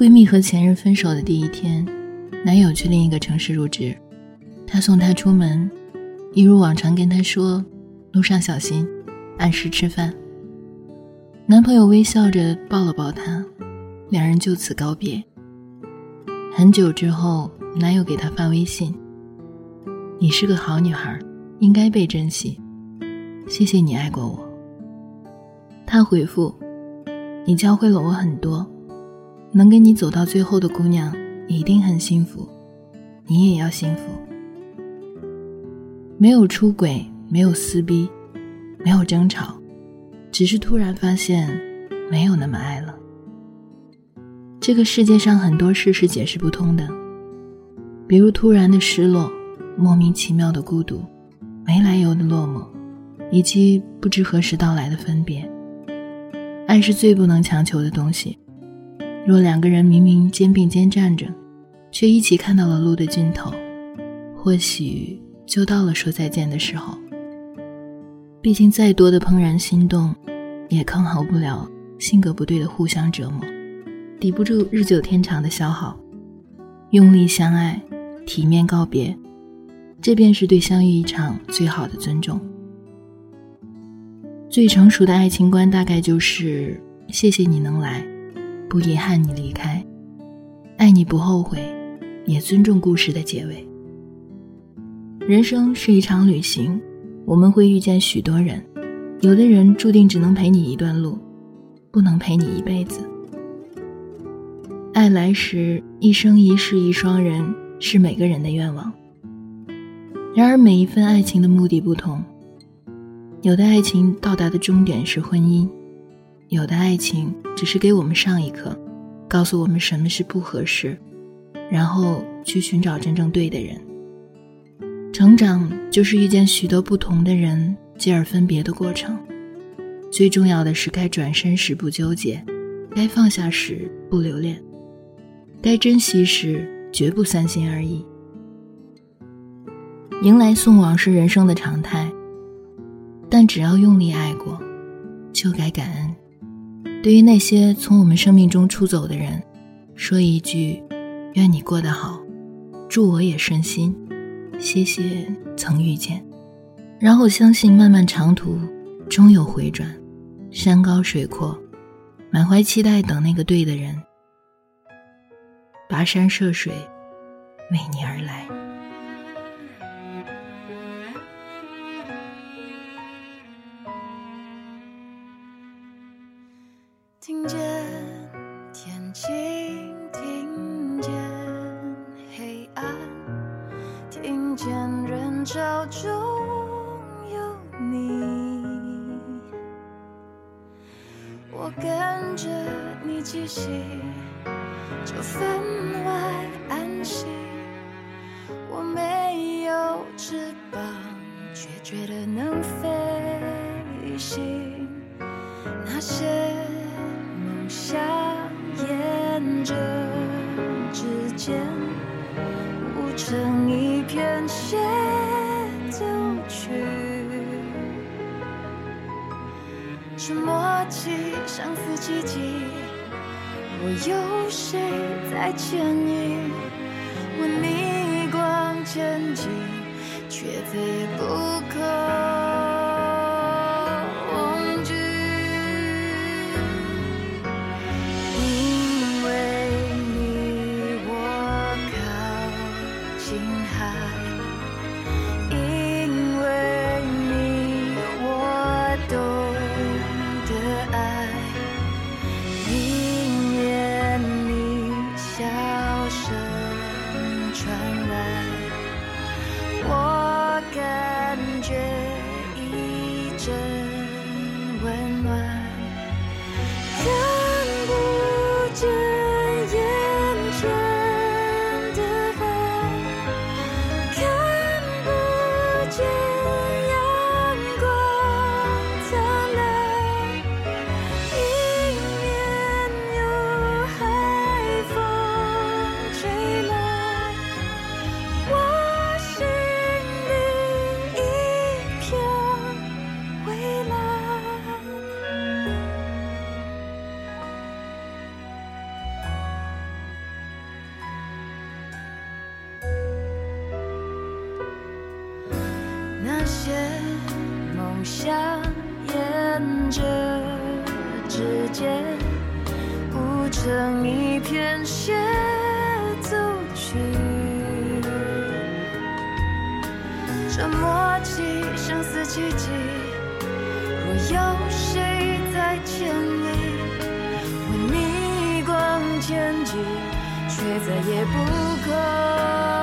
闺蜜和前任分手的第一天，男友去另一个城市入职，她送他出门，一如往常跟他说：“路上小心，按时吃饭。”男朋友微笑着抱了抱她，两人就此告别。很久之后，男友给她发微信：“你是个好女孩，应该被珍惜，谢谢你爱过我。”她回复：“你教会了我很多。”能跟你走到最后的姑娘一定很幸福，你也要幸福。没有出轨，没有撕逼，没有争吵，只是突然发现没有那么爱了。这个世界上很多事是解释不通的，比如突然的失落，莫名其妙的孤独，没来由的落寞，以及不知何时到来的分别。爱是最不能强求的东西。若两个人明明肩并肩站着，却一起看到了路的尽头，或许就到了说再见的时候。毕竟再多的怦然心动，也抗衡不了性格不对的互相折磨，抵不住日久天长的消耗。用力相爱，体面告别，这便是对相遇一场最好的尊重。最成熟的爱情观大概就是：谢谢你能来。不遗憾你离开，爱你不后悔，也尊重故事的结尾。人生是一场旅行，我们会遇见许多人，有的人注定只能陪你一段路，不能陪你一辈子。爱来时，一生一世一双人是每个人的愿望。然而每一份爱情的目的不同，有的爱情到达的终点是婚姻。有的爱情只是给我们上一课，告诉我们什么是不合适，然后去寻找真正对的人。成长就是遇见许多不同的人，继而分别的过程。最重要的是，该转身时不纠结，该放下时不留恋，该珍惜时绝不三心二意。迎来送往是人生的常态，但只要用力爱过，就该感恩。对于那些从我们生命中出走的人，说一句：“愿你过得好，祝我也顺心，谢谢曾遇见。”然后相信漫漫长途终有回转，山高水阔，满怀期待等那个对的人，跋山涉水，为你而来。潮中有你。我跟着你气息，就分外安心。我没有翅膀，却觉得能飞行。那些梦。想沿着指尖是默契，相似奇迹。我有谁在牵引？我逆光前进，却飞不可。些梦想沿着指尖，谱成一片协奏曲。这默契，生死契机，若有谁在千里为逆光前进，却再也不可。